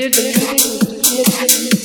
did the.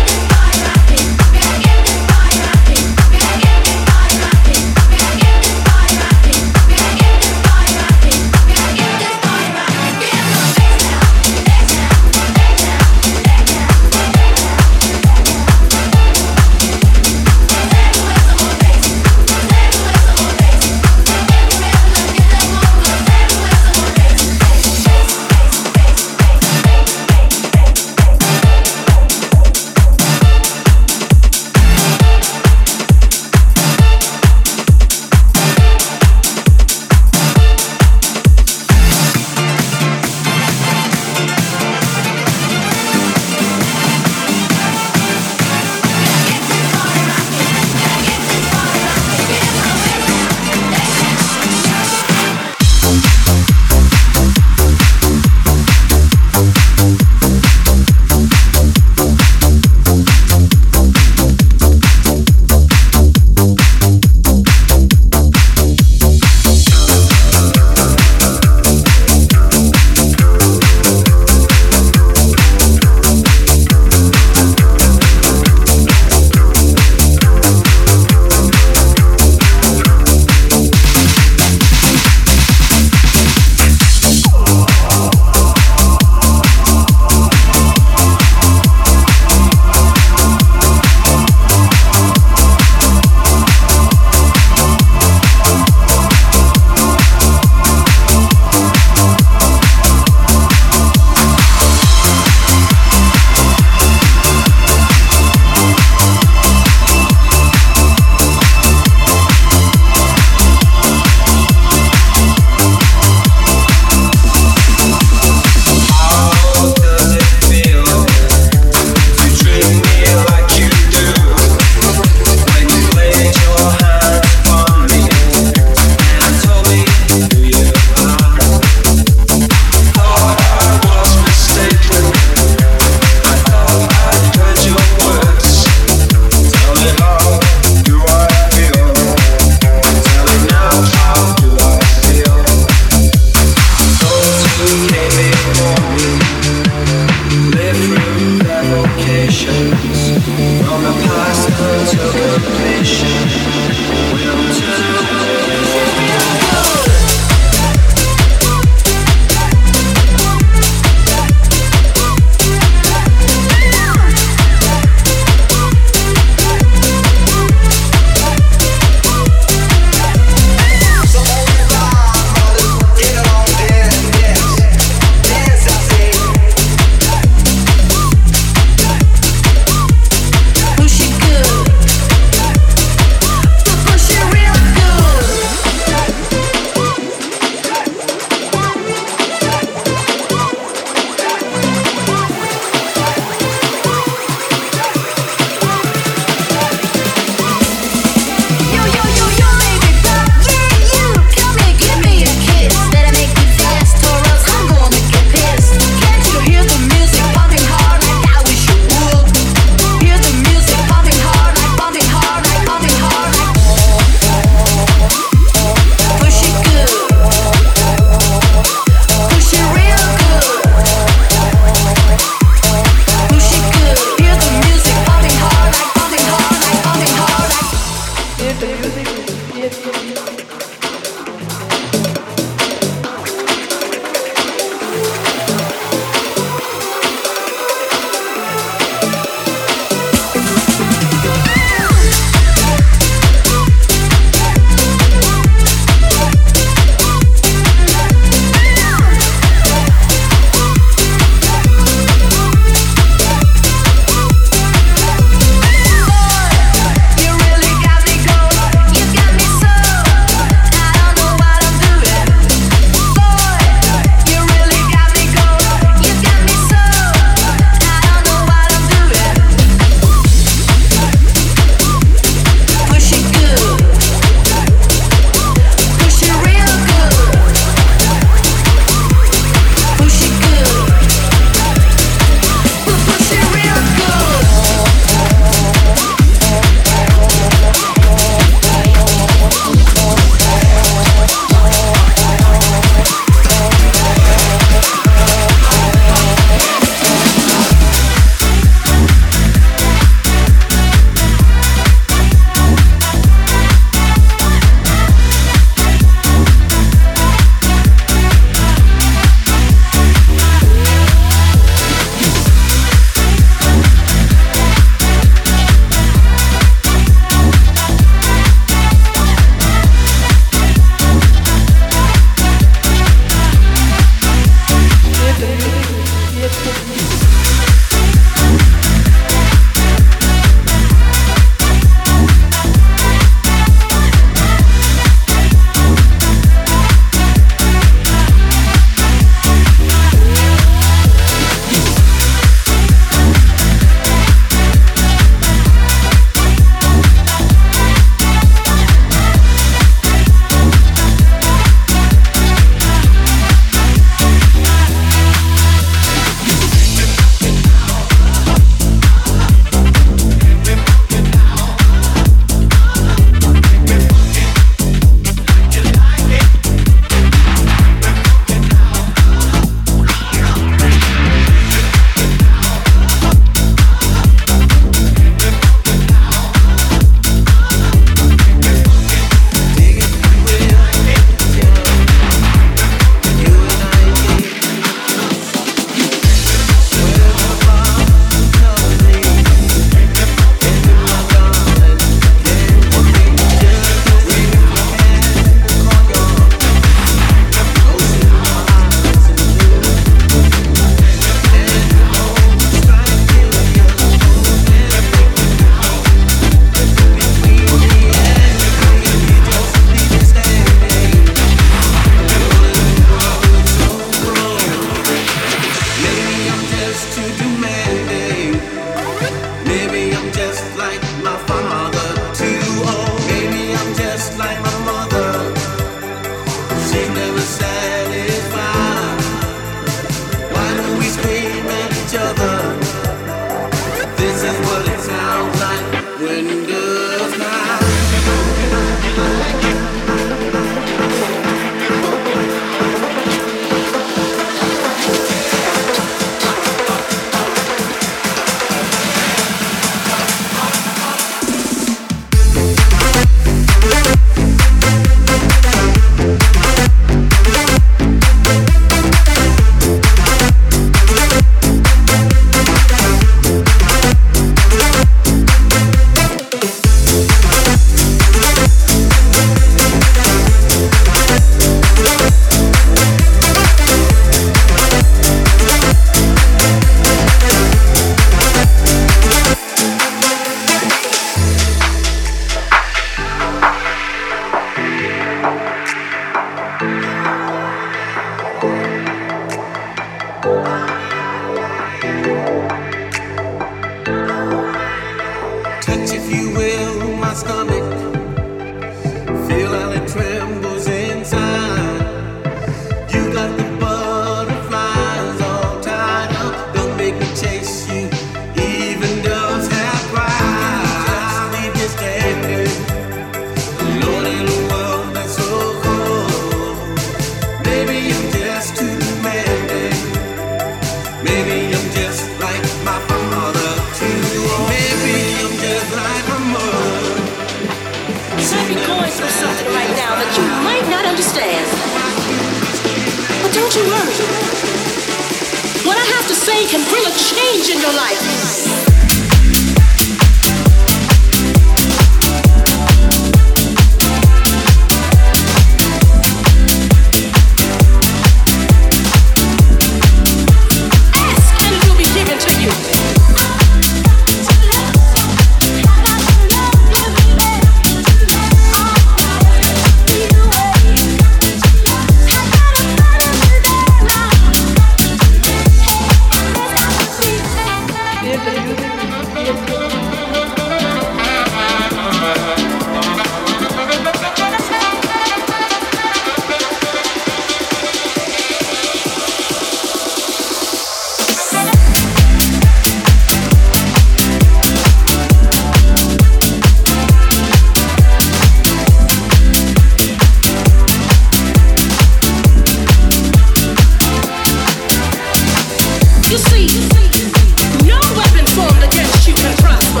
you can prosper.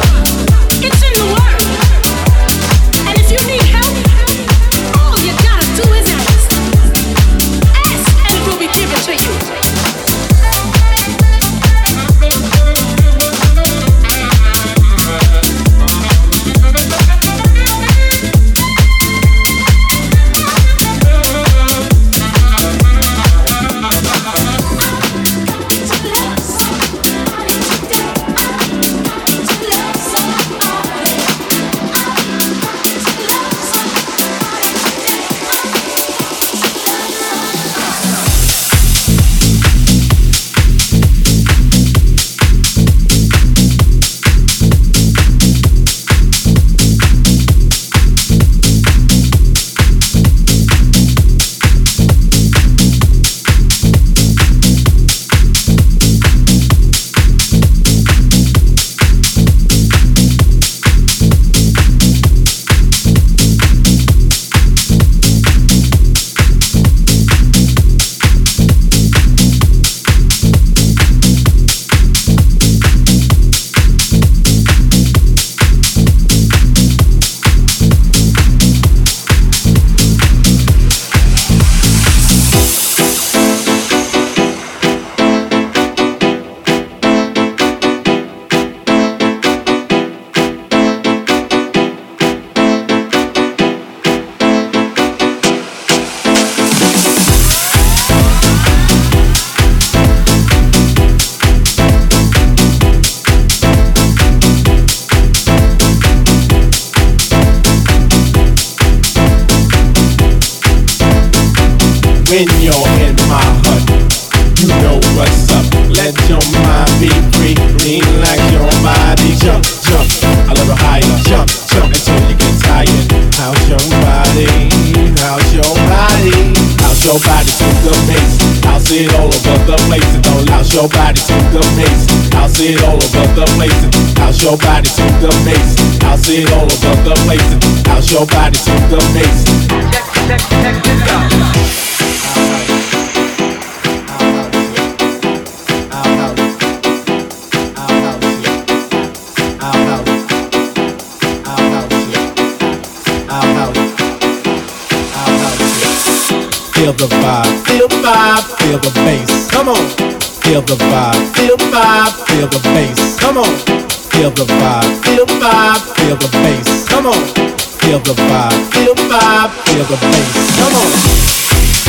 It's in the word. And if you need When you're in my hut, you know what's up. Let your mind be free, lean like your body. Jump, jump, a little higher. Jump, jump until you get tired. How's your body? How's your body? How's your body to the bass? I'll see it all over the place. And don't louse your body to the bass. I'll see it all over the place. How's your body to the bass? I'll see it all over the place. How's your body to the bass? Check, check, check this out. Feel the vibe, feel the vibe, feel the bass. Come on. Feel the vibe, feel the vibe, feel the bass. Come on. Feel the vibe, feel the vibe, feel the bass. Come on. Feel the vibe, feel the vibe, feel the bass. Come on.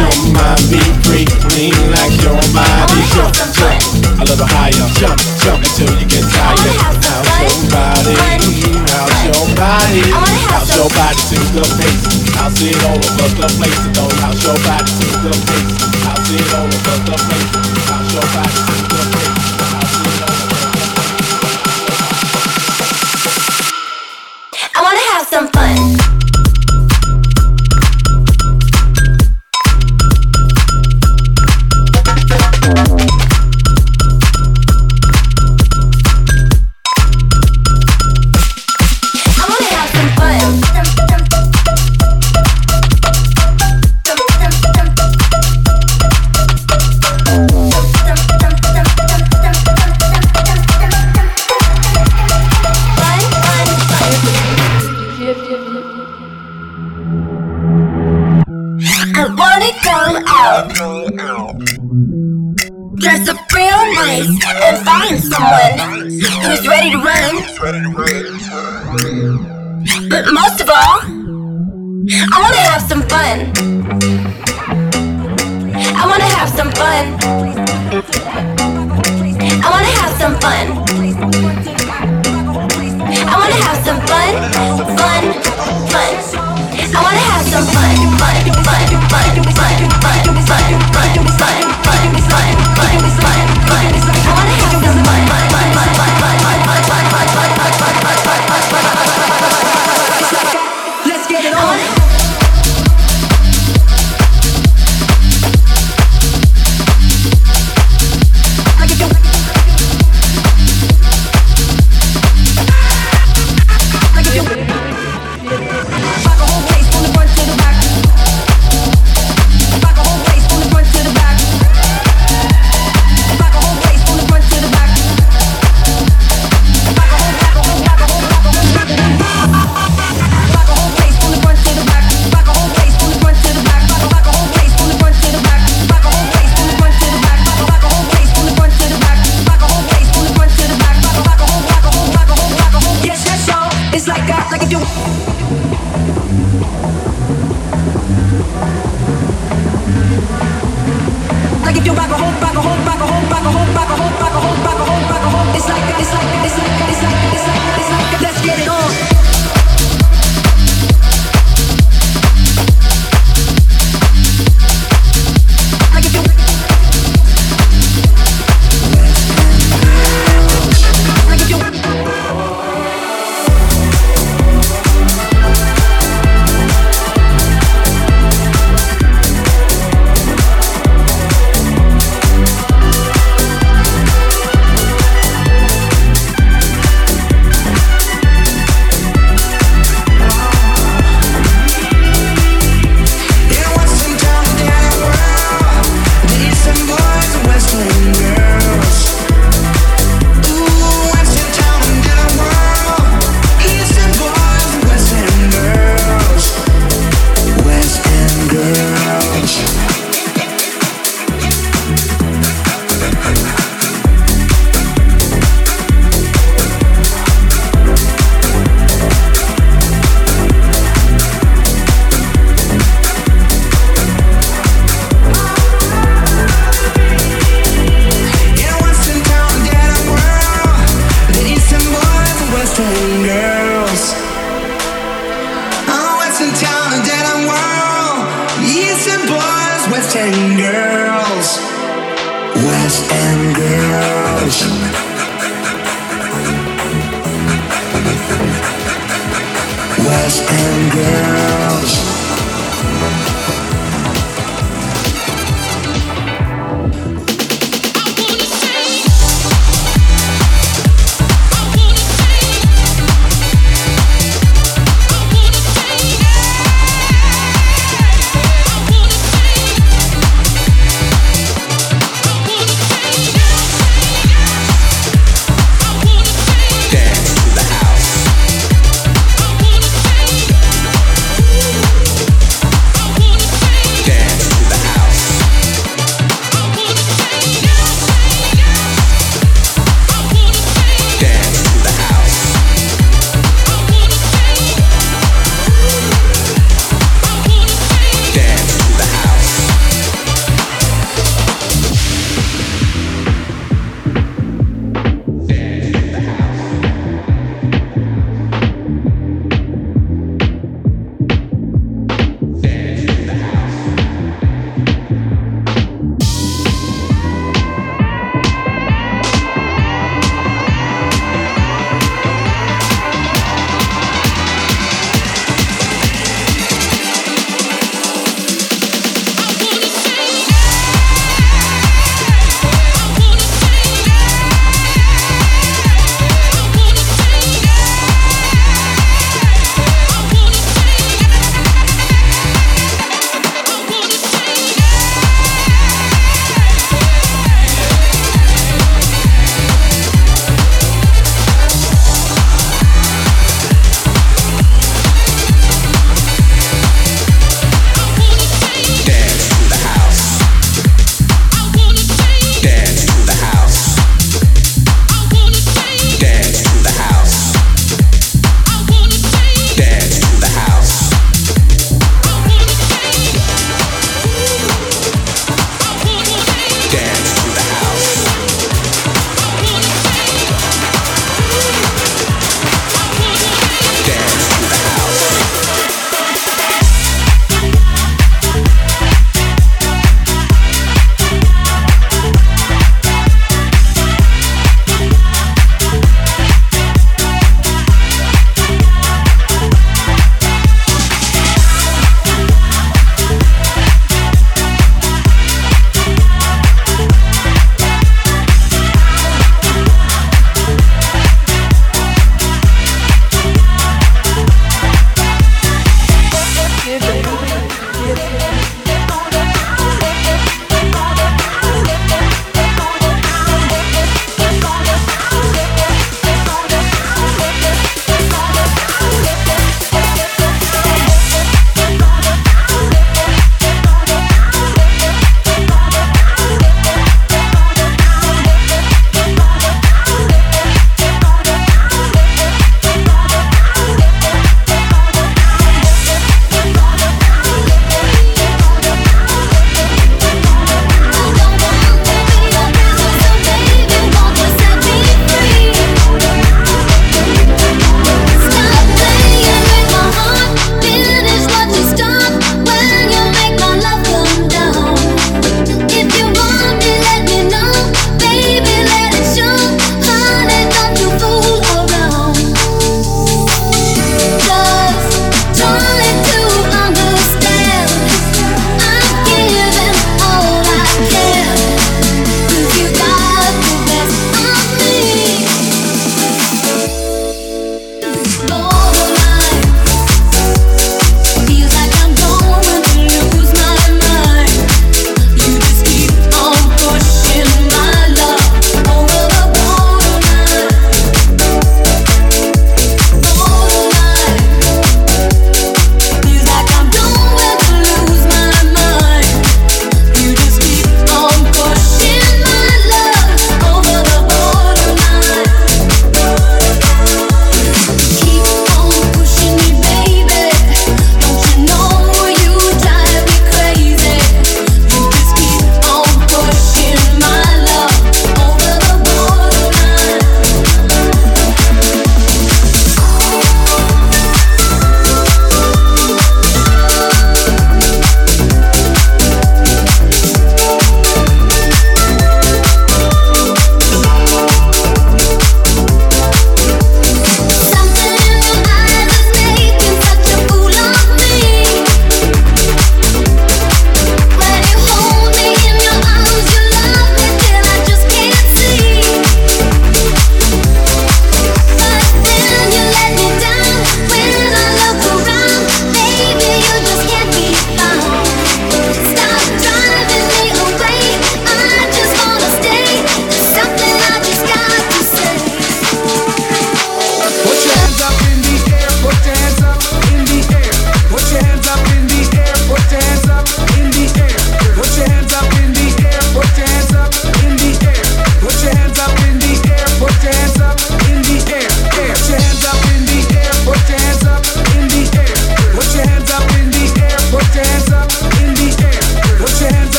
Your mind be free, lean like your body. Jump, jump, a little higher. Jump, jump until you get tired. How's your body? How's your body? How's your body to the pace? How's it all over the place? How's your body to the pace? How's it all over the place? How's your body to the pace?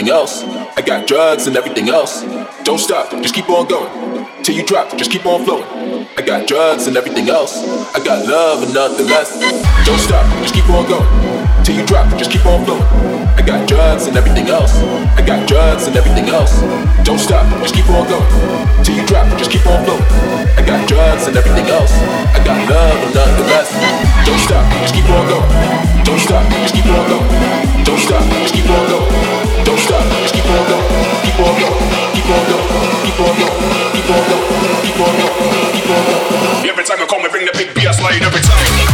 Everything else. I got drugs and everything else. Don't stop, just keep on going. Till you drop, just keep on flowing. I got drugs and everything else. I got love and nothing less. Don't stop, just keep on going. Till you drop, just keep on flowing. I got drugs and everything else. I got drugs and everything else. Don't stop, just keep on going. Till you drop, just keep on flowing. I got drugs and everything else. I got love and nothing less. Don't stop, just keep on going. Don't stop, just keep on going. Don't stop, just keep on going. Bring the big beer slide every time.